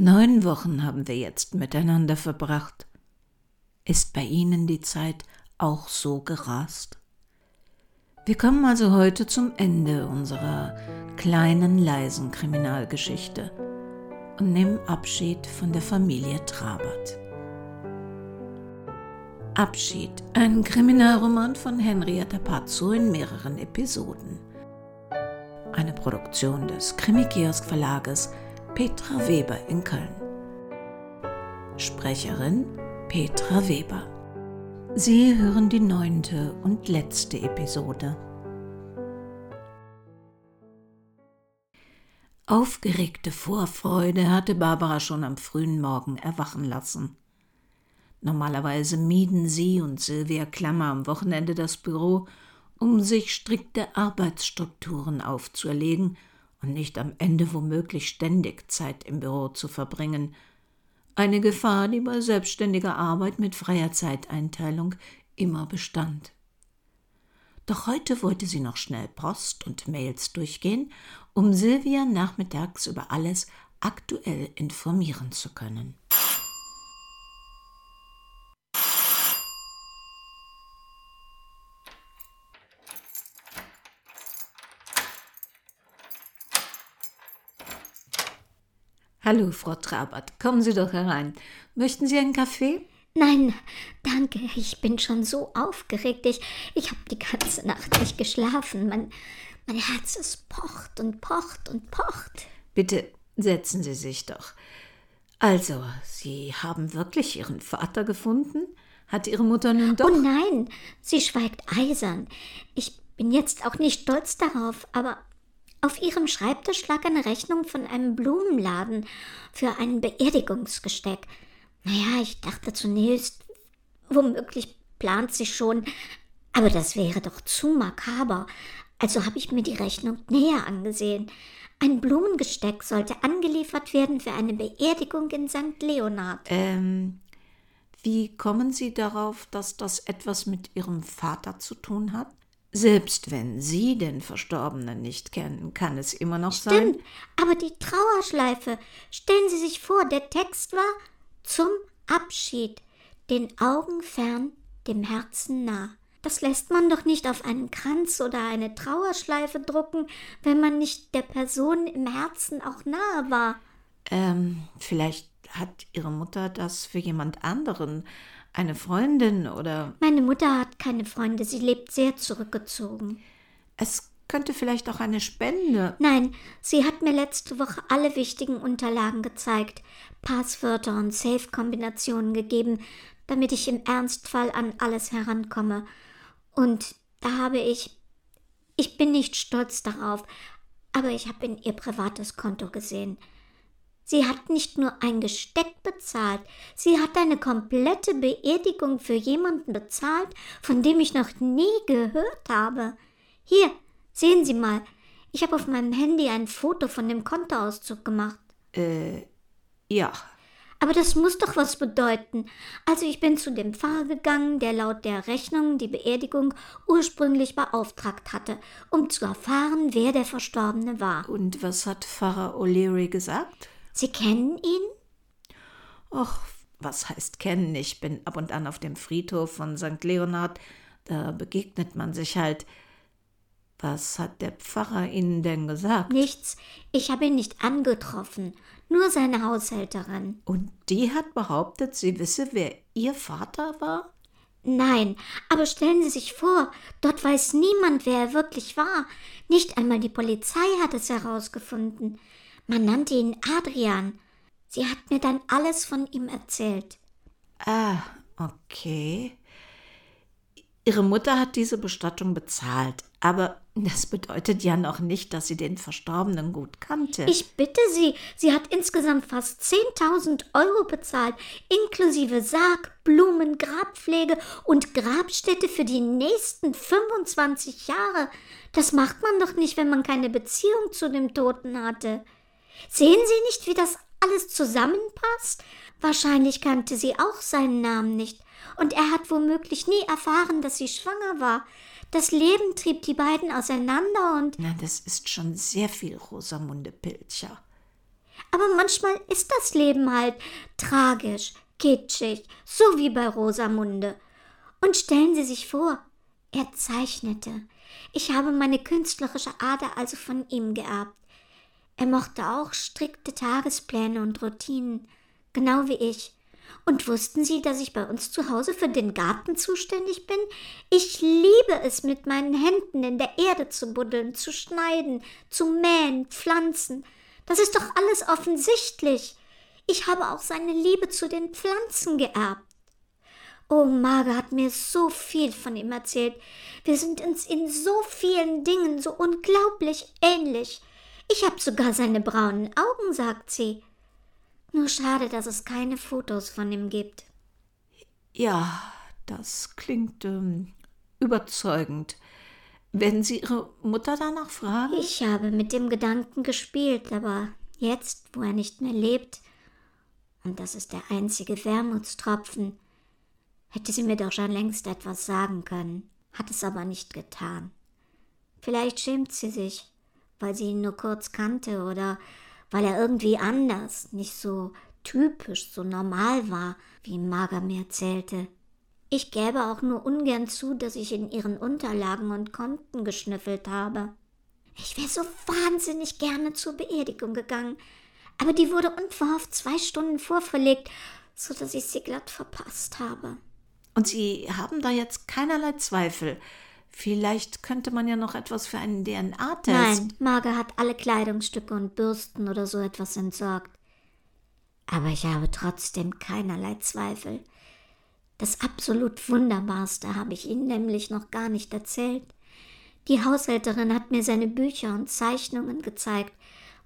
Neun Wochen haben wir jetzt miteinander verbracht. Ist bei Ihnen die Zeit auch so gerast? Wir kommen also heute zum Ende unserer kleinen, leisen Kriminalgeschichte und nehmen Abschied von der Familie Trabert. Abschied, ein Kriminalroman von Henrietta Pazzo in mehreren Episoden. Eine Produktion des Krimi-Kiosk Verlages Petra Weber in Köln. Sprecherin Petra Weber. Sie hören die neunte und letzte Episode. Aufgeregte Vorfreude hatte Barbara schon am frühen Morgen erwachen lassen. Normalerweise mieden sie und Sylvia Klammer am Wochenende das Büro, um sich strikte Arbeitsstrukturen aufzuerlegen und nicht am Ende womöglich ständig Zeit im Büro zu verbringen. Eine Gefahr, die bei selbstständiger Arbeit mit freier Zeiteinteilung immer bestand. Doch heute wollte sie noch schnell Post und Mails durchgehen, um Silvia nachmittags über alles aktuell informieren zu können. Hallo, Frau Trabert, kommen Sie doch herein. Möchten Sie einen Kaffee? Nein, danke, ich bin schon so aufgeregt. Ich, ich habe die ganze Nacht nicht geschlafen. Mein, mein Herz, es pocht und pocht und pocht. Bitte setzen Sie sich doch. Also, Sie haben wirklich Ihren Vater gefunden? Hat Ihre Mutter nun doch. Oh nein, sie schweigt eisern. Ich bin jetzt auch nicht stolz darauf, aber auf ihrem Schreibtisch lag eine Rechnung von einem Blumenladen für ein Beerdigungsgesteck. Naja, ich dachte zunächst, womöglich plant sie schon, aber das wäre doch zu makaber. Also habe ich mir die Rechnung näher angesehen. Ein Blumengesteck sollte angeliefert werden für eine Beerdigung in St. Leonard. Ähm, wie kommen Sie darauf, dass das etwas mit Ihrem Vater zu tun hat? Selbst wenn Sie den Verstorbenen nicht kennen, kann es immer noch Stimmt, sein. Stimmt, aber die Trauerschleife. Stellen Sie sich vor, der Text war zum Abschied, den Augen fern, dem Herzen nah. Das lässt man doch nicht auf einen Kranz oder eine Trauerschleife drucken, wenn man nicht der Person im Herzen auch nahe war. Ähm, vielleicht hat Ihre Mutter das für jemand anderen eine Freundin oder. Meine Mutter hat keine Freunde, sie lebt sehr zurückgezogen. Es könnte vielleicht auch eine Spende. Nein, sie hat mir letzte Woche alle wichtigen Unterlagen gezeigt, Passwörter und Safe-Kombinationen gegeben, damit ich im Ernstfall an alles herankomme. Und da habe ich. Ich bin nicht stolz darauf, aber ich habe in ihr privates Konto gesehen. Sie hat nicht nur ein Gesteck bezahlt, sie hat eine komplette Beerdigung für jemanden bezahlt, von dem ich noch nie gehört habe. Hier, sehen Sie mal, ich habe auf meinem Handy ein Foto von dem Kontoauszug gemacht. Äh, ja. Aber das muss doch was bedeuten. Also ich bin zu dem Pfarrer gegangen, der laut der Rechnung die Beerdigung ursprünglich beauftragt hatte, um zu erfahren, wer der Verstorbene war. Und was hat Pfarrer O'Leary gesagt? Sie kennen ihn? Och, was heißt kennen? Ich bin ab und an auf dem Friedhof von St. Leonhard. Da begegnet man sich halt. Was hat der Pfarrer Ihnen denn gesagt? Nichts. Ich habe ihn nicht angetroffen. Nur seine Haushälterin. Und die hat behauptet, sie wisse, wer Ihr Vater war? Nein, aber stellen Sie sich vor, dort weiß niemand, wer er wirklich war. Nicht einmal die Polizei hat es herausgefunden. Man nannte ihn Adrian. Sie hat mir dann alles von ihm erzählt. Ah, okay. Ihre Mutter hat diese Bestattung bezahlt, aber das bedeutet ja noch nicht, dass sie den Verstorbenen gut kannte. Ich bitte Sie, sie hat insgesamt fast 10.000 Euro bezahlt, inklusive Sarg, Blumen, Grabpflege und Grabstätte für die nächsten 25 Jahre. Das macht man doch nicht, wenn man keine Beziehung zu dem Toten hatte. Sehen Sie nicht, wie das alles zusammenpasst? Wahrscheinlich kannte sie auch seinen Namen nicht, und er hat womöglich nie erfahren, dass sie schwanger war. Das Leben trieb die beiden auseinander und. Na, das ist schon sehr viel Rosamunde Pilcher. Aber manchmal ist das Leben halt tragisch, kitschig, so wie bei Rosamunde. Und stellen Sie sich vor, er zeichnete. Ich habe meine künstlerische Ader also von ihm geerbt. Er mochte auch strikte Tagespläne und Routinen, genau wie ich. Und wussten Sie, dass ich bei uns zu Hause für den Garten zuständig bin? Ich liebe es, mit meinen Händen in der Erde zu buddeln, zu schneiden, zu mähen, pflanzen. Das ist doch alles offensichtlich. Ich habe auch seine Liebe zu den Pflanzen geerbt. Oh, Marga hat mir so viel von ihm erzählt. Wir sind uns in so vielen Dingen so unglaublich ähnlich. Ich habe sogar seine braunen Augen, sagt sie. Nur schade, dass es keine Fotos von ihm gibt. Ja, das klingt ähm, überzeugend. Werden Sie Ihre Mutter danach fragen? Ich habe mit dem Gedanken gespielt, aber jetzt, wo er nicht mehr lebt, und das ist der einzige Wermutstropfen, hätte sie mir doch schon längst etwas sagen können, hat es aber nicht getan. Vielleicht schämt sie sich, weil sie ihn nur kurz kannte oder weil er irgendwie anders, nicht so typisch, so normal war, wie Marga mir erzählte. Ich gäbe auch nur ungern zu, dass ich in ihren Unterlagen und Konten geschnüffelt habe. Ich wäre so wahnsinnig gerne zur Beerdigung gegangen, aber die wurde unverhofft zwei Stunden vorverlegt, so dass ich sie glatt verpasst habe. Und Sie haben da jetzt keinerlei Zweifel. Vielleicht könnte man ja noch etwas für einen DNA-Test. Nein, Marga hat alle Kleidungsstücke und Bürsten oder so etwas entsorgt. Aber ich habe trotzdem keinerlei Zweifel. Das absolut Wunderbarste habe ich Ihnen nämlich noch gar nicht erzählt. Die Haushälterin hat mir seine Bücher und Zeichnungen gezeigt,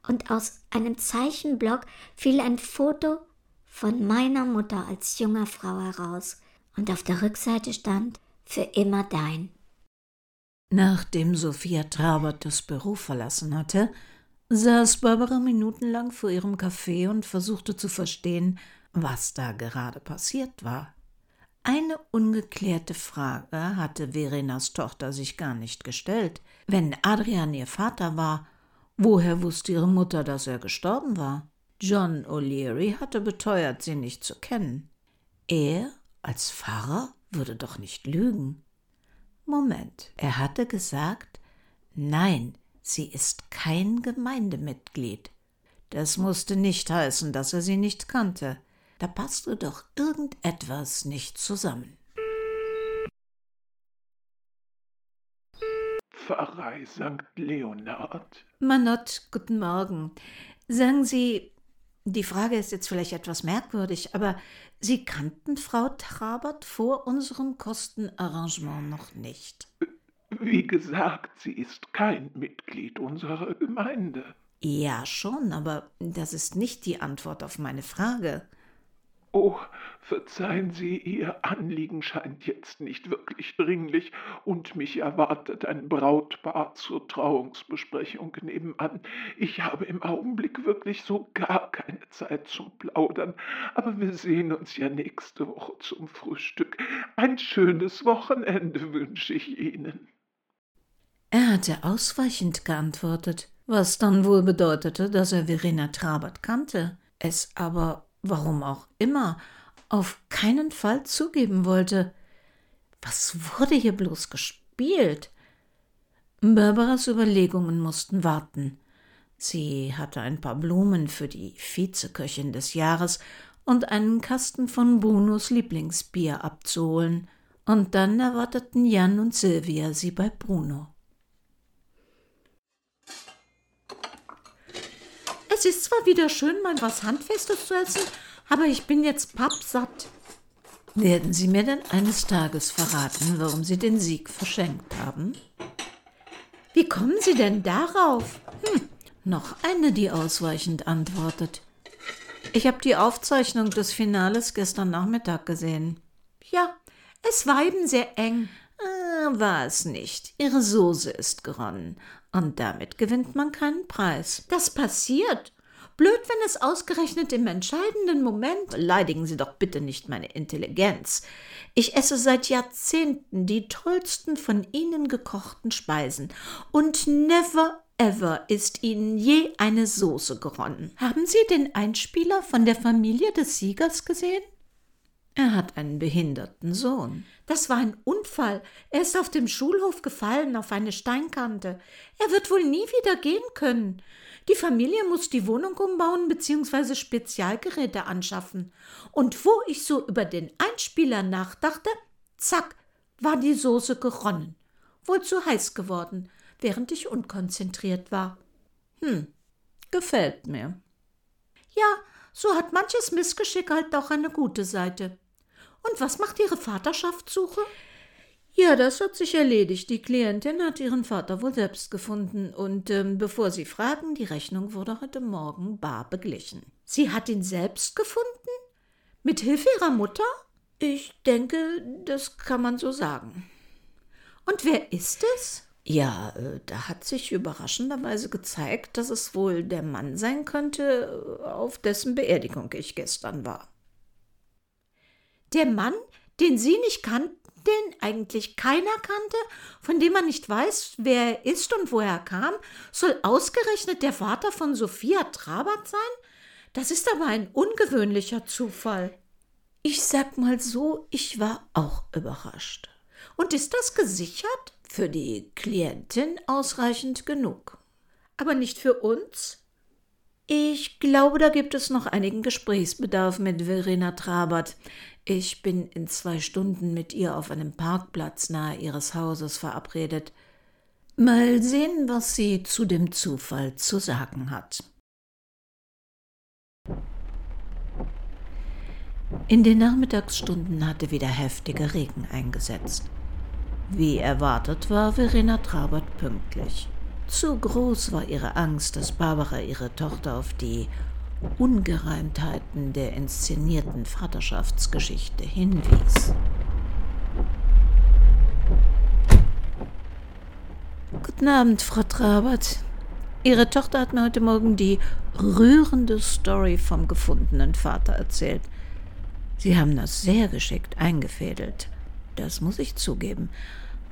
und aus einem Zeichenblock fiel ein Foto von meiner Mutter als junger Frau heraus, und auf der Rückseite stand für immer dein. Nachdem Sophia Trabert das Büro verlassen hatte, saß Barbara minutenlang vor ihrem Café und versuchte zu verstehen, was da gerade passiert war. Eine ungeklärte Frage hatte Verenas Tochter sich gar nicht gestellt. Wenn Adrian ihr Vater war, woher wusste ihre Mutter, dass er gestorben war? John O'Leary hatte beteuert, sie nicht zu kennen. Er als Pfarrer würde doch nicht lügen. Moment, er hatte gesagt, nein, sie ist kein Gemeindemitglied. Das musste nicht heißen, dass er sie nicht kannte. Da passte doch irgendetwas nicht zusammen. Pfarrei St. Leonard. Manott, guten Morgen. Sagen Sie, die Frage ist jetzt vielleicht etwas merkwürdig, aber Sie kannten Frau Trabert vor unserem Kostenarrangement noch nicht. Wie gesagt, sie ist kein Mitglied unserer Gemeinde. Ja, schon, aber das ist nicht die Antwort auf meine Frage. Oh, verzeihen Sie, Ihr Anliegen scheint jetzt nicht wirklich dringlich, und mich erwartet ein Brautpaar zur Trauungsbesprechung nebenan. Ich habe im Augenblick wirklich so gar keine Zeit zum Plaudern, aber wir sehen uns ja nächste Woche zum Frühstück. Ein schönes Wochenende wünsche ich Ihnen. Er hatte ausweichend geantwortet, was dann wohl bedeutete, dass er Verena Trabert kannte, es aber warum auch immer, auf keinen Fall zugeben wollte. Was wurde hier bloß gespielt? Barbaras Überlegungen mussten warten. Sie hatte ein paar Blumen für die Vizeköchin des Jahres und einen Kasten von Brunos Lieblingsbier abzuholen, und dann erwarteten Jan und Silvia sie bei Bruno. Es ist zwar wieder schön, mal was Handfestes zu essen, aber ich bin jetzt pappsatt. Werden Sie mir denn eines Tages verraten, warum Sie den Sieg verschenkt haben? Wie kommen Sie denn darauf? Hm, noch eine, die ausweichend antwortet. Ich habe die Aufzeichnung des Finales gestern Nachmittag gesehen. Ja, es war eben sehr eng. Ah, war es nicht. Ihre Soße ist geronnen. Und damit gewinnt man keinen Preis. Das passiert. Blöd, wenn es ausgerechnet im entscheidenden Moment. Beleidigen Sie doch bitte nicht meine Intelligenz. Ich esse seit Jahrzehnten die tollsten von Ihnen gekochten Speisen und never ever ist Ihnen je eine Soße geronnen? Haben Sie den Einspieler von der Familie des Siegers gesehen? Er hat einen behinderten Sohn. Das war ein Unfall. Er ist auf dem Schulhof gefallen, auf eine Steinkante. Er wird wohl nie wieder gehen können. Die Familie muss die Wohnung umbauen bzw. Spezialgeräte anschaffen. Und wo ich so über den Einspieler nachdachte, zack, war die Soße geronnen. Wohl zu heiß geworden, während ich unkonzentriert war. Hm, gefällt mir. Ja, so hat manches Missgeschick halt auch eine gute Seite. Und was macht Ihre Vaterschaftssuche? Ja, das hat sich erledigt. Die Klientin hat ihren Vater wohl selbst gefunden und ähm, bevor Sie fragen, die Rechnung wurde heute Morgen bar beglichen. Sie hat ihn selbst gefunden? Mit Hilfe Ihrer Mutter? Ich denke, das kann man so sagen. Und wer ist es? Ja, äh, da hat sich überraschenderweise gezeigt, dass es wohl der Mann sein könnte, auf dessen Beerdigung ich gestern war. Der Mann, den Sie nicht kannten, den eigentlich keiner kannte, von dem man nicht weiß, wer er ist und woher er kam, soll ausgerechnet der Vater von Sophia Trabert sein? Das ist aber ein ungewöhnlicher Zufall. Ich sag mal so, ich war auch überrascht. Und ist das gesichert? Für die Klientin ausreichend genug. Aber nicht für uns? Ich glaube, da gibt es noch einigen Gesprächsbedarf mit Verena Trabert. Ich bin in zwei Stunden mit ihr auf einem Parkplatz nahe ihres Hauses verabredet. Mal sehen, was sie zu dem Zufall zu sagen hat. In den Nachmittagsstunden hatte wieder heftiger Regen eingesetzt. Wie erwartet war Verena Trabert pünktlich. Zu groß war ihre Angst, dass Barbara ihre Tochter auf die Ungereimtheiten der inszenierten Vaterschaftsgeschichte hinwies. Guten Abend, Frau Trabert. Ihre Tochter hat mir heute Morgen die rührende Story vom gefundenen Vater erzählt. Sie haben das sehr geschickt eingefädelt. Das muss ich zugeben.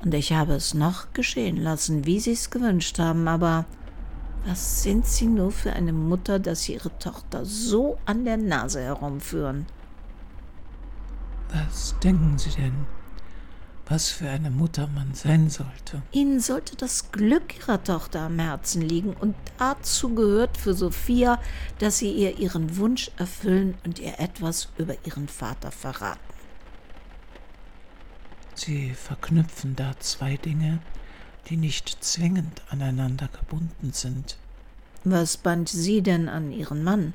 Und ich habe es noch geschehen lassen, wie Sie es gewünscht haben, aber was sind Sie nur für eine Mutter, dass Sie Ihre Tochter so an der Nase herumführen? Was denken Sie denn, was für eine Mutter man sein sollte? Ihnen sollte das Glück Ihrer Tochter am Herzen liegen, und dazu gehört für Sophia, dass Sie ihr ihren Wunsch erfüllen und ihr etwas über ihren Vater verraten. Sie verknüpfen da zwei Dinge, die nicht zwingend aneinander gebunden sind. Was band Sie denn an Ihren Mann?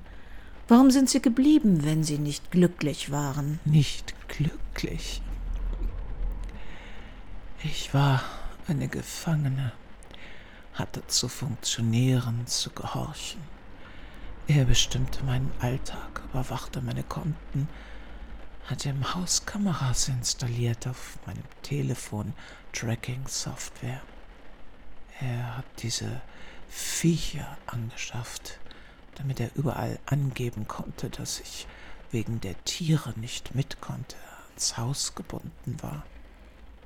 Warum sind Sie geblieben, wenn Sie nicht glücklich waren? Nicht glücklich. Ich war eine Gefangene, hatte zu funktionieren, zu gehorchen. Er bestimmte meinen Alltag, überwachte meine Konten, hatte im Haus Kameras installiert auf meinem Telefon, Tracking-Software. Er hat diese Viecher angeschafft, damit er überall angeben konnte, dass ich wegen der Tiere nicht mit konnte, ans Haus gebunden war.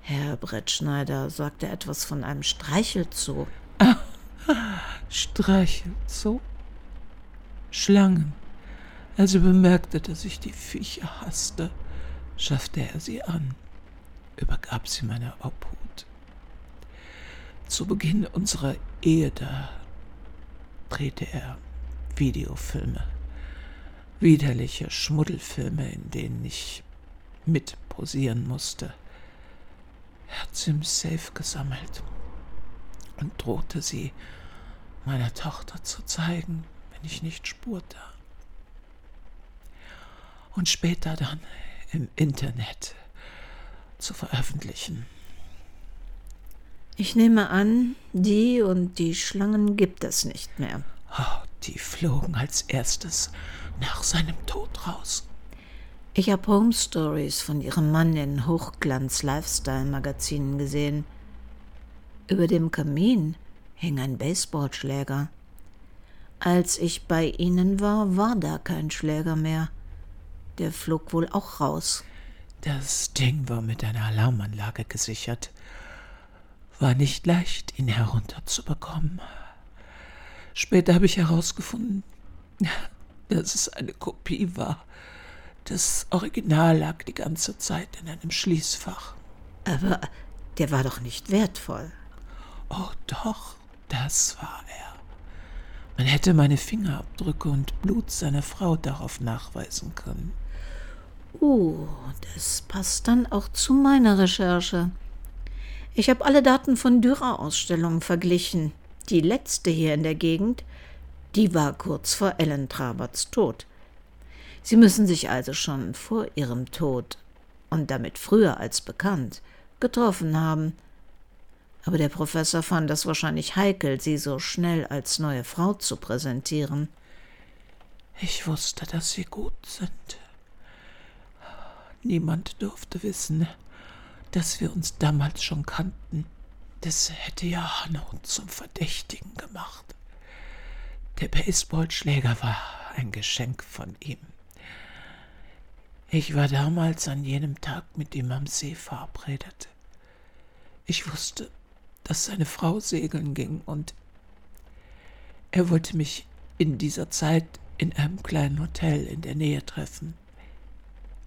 Herr Brettschneider sagte etwas von einem Streichelzoo. Ah, Streichelzoo? Schlangen. Als er bemerkte, dass ich die Viecher hasste, schaffte er sie an, übergab sie meiner Obhut zu Beginn unserer Ehe da drehte er Videofilme, widerliche Schmuddelfilme, in denen ich mit posieren musste. Er hat sie im Safe gesammelt und drohte sie meiner Tochter zu zeigen, wenn ich nicht spurte. Und später dann im Internet zu veröffentlichen. Ich nehme an, die und die Schlangen gibt es nicht mehr. Oh, die flogen als erstes nach seinem Tod raus. Ich habe Home Stories von ihrem Mann in Hochglanz-Lifestyle-Magazinen gesehen. Über dem Kamin hing ein Baseballschläger. Als ich bei ihnen war, war da kein Schläger mehr. Der flog wohl auch raus. Das Ding war mit einer Alarmanlage gesichert war nicht leicht, ihn herunterzubekommen. Später habe ich herausgefunden, dass es eine Kopie war. Das Original lag die ganze Zeit in einem Schließfach. Aber der war doch nicht wertvoll. Oh doch, das war er. Man hätte meine Fingerabdrücke und Blut seiner Frau darauf nachweisen können. Uh, das passt dann auch zu meiner Recherche. Ich habe alle Daten von Dürer-Ausstellungen verglichen. Die letzte hier in der Gegend, die war kurz vor Ellen Traberts Tod. Sie müssen sich also schon vor ihrem Tod und damit früher als bekannt getroffen haben. Aber der Professor fand es wahrscheinlich heikel, sie so schnell als neue Frau zu präsentieren. Ich wusste, dass sie gut sind. Niemand durfte wissen, dass wir uns damals schon kannten. Das hätte ja Hanno zum Verdächtigen gemacht. Der Baseballschläger war ein Geschenk von ihm. Ich war damals an jenem Tag mit ihm am See verabredet. Ich wusste, dass seine Frau segeln ging und er wollte mich in dieser Zeit in einem kleinen Hotel in der Nähe treffen.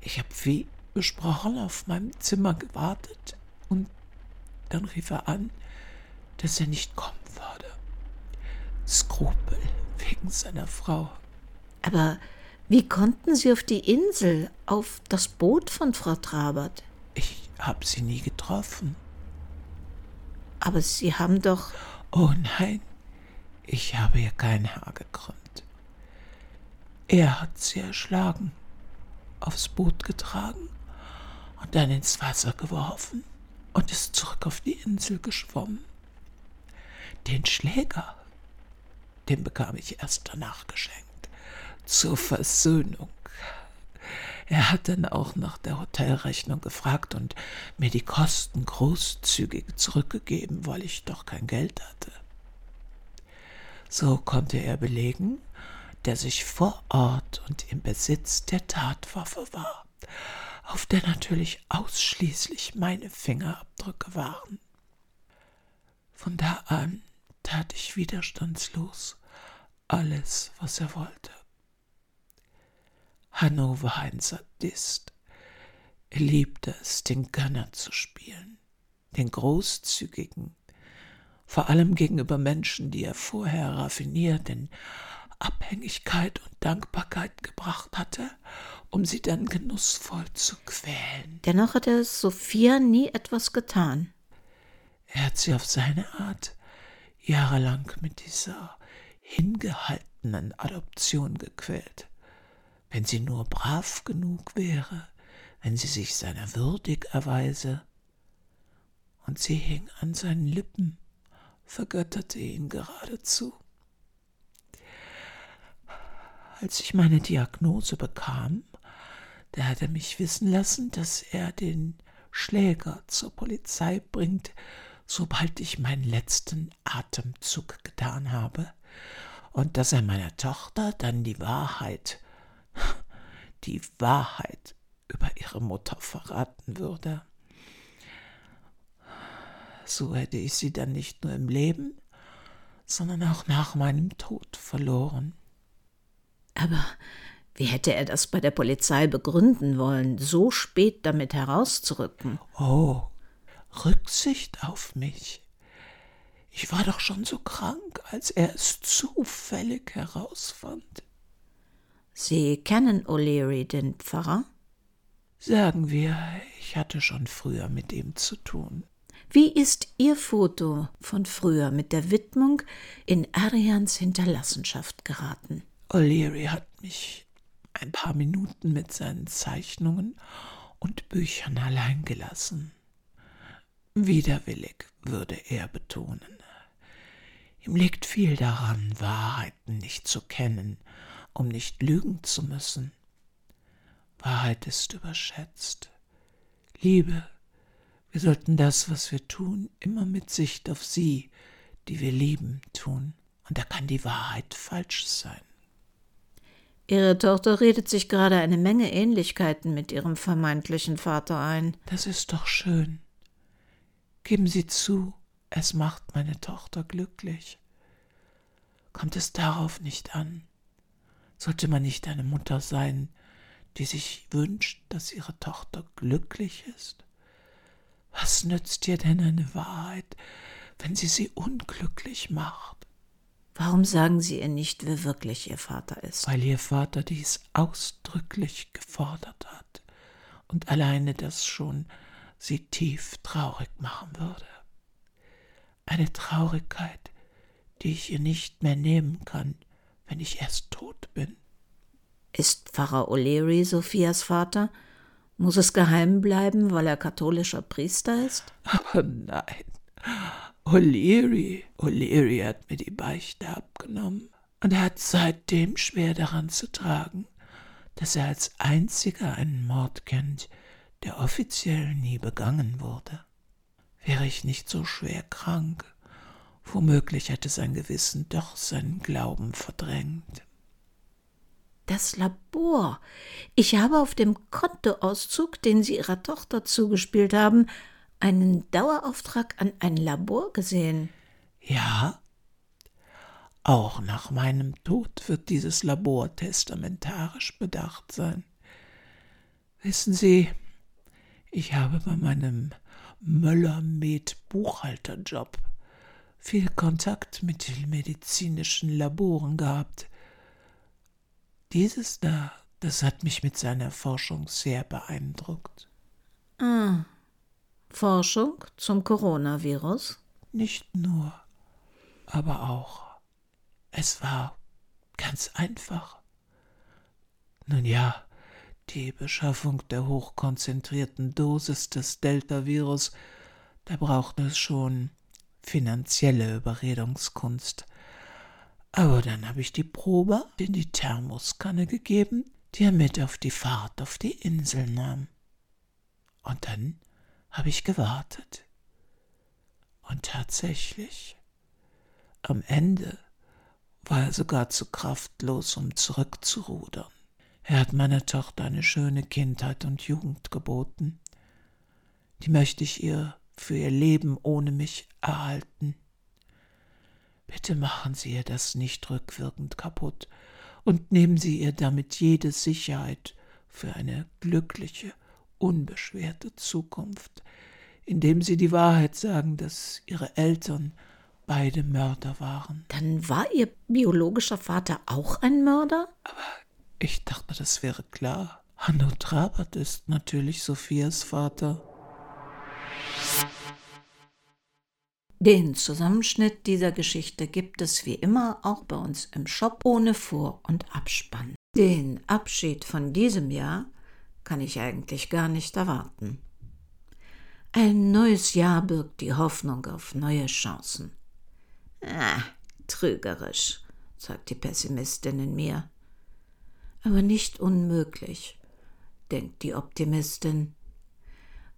Ich habe wie besprochen auf meinem Zimmer gewartet und dann rief er an, dass er nicht kommen würde. Skrupel wegen seiner Frau. Aber wie konnten Sie auf die Insel, auf das Boot von Frau Trabert? Ich habe sie nie getroffen. Aber Sie haben doch. Oh nein, ich habe ihr kein Haar gekrümmt. Er hat sie erschlagen, aufs Boot getragen und dann ins Wasser geworfen und ist zurück auf die Insel geschwommen. Den Schläger, den bekam ich erst danach geschenkt zur Versöhnung. Er hat dann auch nach der Hotelrechnung gefragt und mir die Kosten großzügig zurückgegeben, weil ich doch kein Geld hatte. So konnte er belegen, dass ich vor Ort und im Besitz der Tatwaffe war, auf der natürlich ausschließlich meine Fingerabdrücke waren. Von da an tat ich widerstandslos alles, was er wollte. Hanno war ein Sadist. Er liebte es, den Gönner zu spielen, den Großzügigen, vor allem gegenüber Menschen, die er vorher raffiniert in Abhängigkeit und Dankbarkeit gebracht hatte, um sie dann genussvoll zu quälen. Dennoch hatte Sophia nie etwas getan. Er hat sie auf seine Art jahrelang mit dieser hingehaltenen Adoption gequält wenn sie nur brav genug wäre, wenn sie sich seiner würdig erweise. Und sie hing an seinen Lippen, vergötterte ihn geradezu. Als ich meine Diagnose bekam, da hat er mich wissen lassen, dass er den Schläger zur Polizei bringt, sobald ich meinen letzten Atemzug getan habe, und dass er meiner Tochter dann die Wahrheit die Wahrheit über ihre Mutter verraten würde. So hätte ich sie dann nicht nur im Leben, sondern auch nach meinem Tod verloren. Aber wie hätte er das bei der Polizei begründen wollen, so spät damit herauszurücken? Oh, Rücksicht auf mich. Ich war doch schon so krank, als er es zufällig herausfand. Sie kennen O'Leary, den Pfarrer? Sagen wir, ich hatte schon früher mit ihm zu tun. Wie ist Ihr Foto von früher mit der Widmung in Arians Hinterlassenschaft geraten? O'Leary hat mich ein paar Minuten mit seinen Zeichnungen und Büchern allein gelassen. Widerwillig würde er betonen. Ihm liegt viel daran, Wahrheiten nicht zu kennen um nicht lügen zu müssen. Wahrheit ist überschätzt. Liebe, wir sollten das, was wir tun, immer mit Sicht auf sie, die wir lieben, tun. Und da kann die Wahrheit falsch sein. Ihre Tochter redet sich gerade eine Menge Ähnlichkeiten mit ihrem vermeintlichen Vater ein. Das ist doch schön. Geben Sie zu, es macht meine Tochter glücklich. Kommt es darauf nicht an? Sollte man nicht eine Mutter sein, die sich wünscht, dass ihre Tochter glücklich ist? Was nützt dir denn eine Wahrheit, wenn sie sie unglücklich macht? Warum sagen Sie ihr nicht, wer wirklich Ihr Vater ist? Weil Ihr Vater dies ausdrücklich gefordert hat und alleine das schon sie tief traurig machen würde. Eine Traurigkeit, die ich ihr nicht mehr nehmen kann, wenn ich erst tot bin. Ist Pfarrer O'Leary Sophias Vater? Muss es geheim bleiben, weil er katholischer Priester ist? Aber nein. O'Leary, O'Leary hat mir die Beichte abgenommen und hat seitdem schwer daran zu tragen, dass er als einziger einen Mord kennt, der offiziell nie begangen wurde. Wäre ich nicht so schwer krank, womöglich hätte sein Gewissen doch seinen Glauben verdrängt. Das Labor. Ich habe auf dem Kontoauszug, den Sie Ihrer Tochter zugespielt haben, einen Dauerauftrag an ein Labor gesehen. Ja, auch nach meinem Tod wird dieses Labor testamentarisch bedacht sein. Wissen Sie, ich habe bei meinem Möller-Med-Buchhalterjob viel Kontakt mit den medizinischen Laboren gehabt. Dieses da, das hat mich mit seiner Forschung sehr beeindruckt. Ah, Forschung zum Coronavirus? Nicht nur, aber auch. Es war ganz einfach. Nun ja, die Beschaffung der hochkonzentrierten Dosis des Delta-Virus, da braucht es schon finanzielle Überredungskunst. Aber dann habe ich die Probe in die Thermoskanne gegeben, die er mit auf die Fahrt auf die Insel nahm. Und dann habe ich gewartet. Und tatsächlich, am Ende war er sogar zu kraftlos, um zurückzurudern. Er hat meiner Tochter eine schöne Kindheit und Jugend geboten. Die möchte ich ihr für ihr Leben ohne mich erhalten. Bitte machen Sie ihr das nicht rückwirkend kaputt und nehmen Sie ihr damit jede Sicherheit für eine glückliche, unbeschwerte Zukunft, indem Sie die Wahrheit sagen, dass Ihre Eltern beide Mörder waren. Dann war Ihr biologischer Vater auch ein Mörder? Aber ich dachte, das wäre klar. Hanno Trabert ist natürlich Sophias Vater. Den Zusammenschnitt dieser Geschichte gibt es wie immer auch bei uns im Shop ohne Vor- und Abspann. Den Abschied von diesem Jahr kann ich eigentlich gar nicht erwarten. Ein neues Jahr birgt die Hoffnung auf neue Chancen. Ah, trügerisch, sagt die Pessimistin in mir. Aber nicht unmöglich, denkt die Optimistin.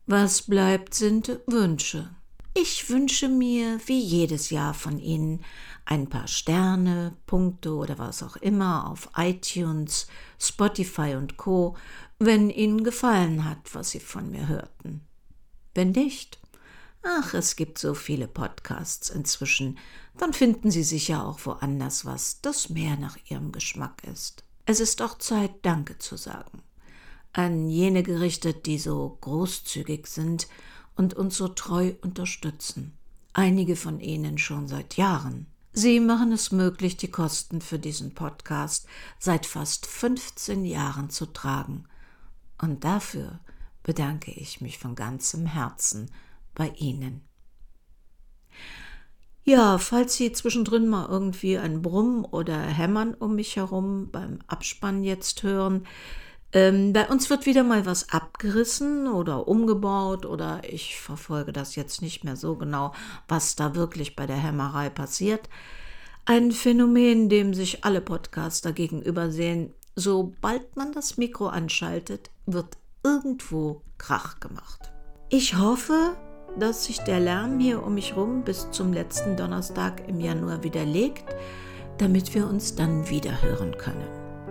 Was bleibt, sind Wünsche. Ich wünsche mir, wie jedes Jahr von Ihnen, ein paar Sterne, Punkte oder was auch immer auf iTunes, Spotify und Co, wenn Ihnen gefallen hat, was Sie von mir hörten. Wenn nicht, ach, es gibt so viele Podcasts inzwischen, dann finden Sie sicher auch woanders was, das mehr nach Ihrem Geschmack ist. Es ist auch Zeit, Danke zu sagen. An jene gerichtet, die so großzügig sind und uns so treu unterstützen. Einige von ihnen schon seit Jahren. Sie machen es möglich, die Kosten für diesen Podcast seit fast 15 Jahren zu tragen. Und dafür bedanke ich mich von ganzem Herzen bei Ihnen. Ja, falls Sie zwischendrin mal irgendwie ein Brummen oder Hämmern um mich herum beim Abspann jetzt hören, ähm, bei uns wird wieder mal was abgerissen oder umgebaut oder ich verfolge das jetzt nicht mehr so genau, was da wirklich bei der Hämmerei passiert. Ein Phänomen, dem sich alle Podcaster gegenüber sehen. Sobald man das Mikro anschaltet, wird irgendwo Krach gemacht. Ich hoffe, dass sich der Lärm hier um mich rum bis zum letzten Donnerstag im Januar widerlegt, damit wir uns dann wieder hören können.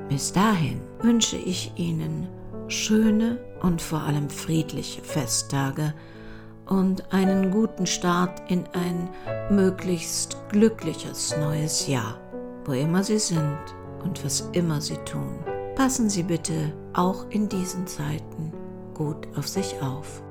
Bis dahin wünsche ich Ihnen schöne und vor allem friedliche Festtage und einen guten Start in ein möglichst glückliches neues Jahr. wo immer Sie sind und was immer Sie tun. Passen Sie bitte auch in diesen Zeiten gut auf sich auf.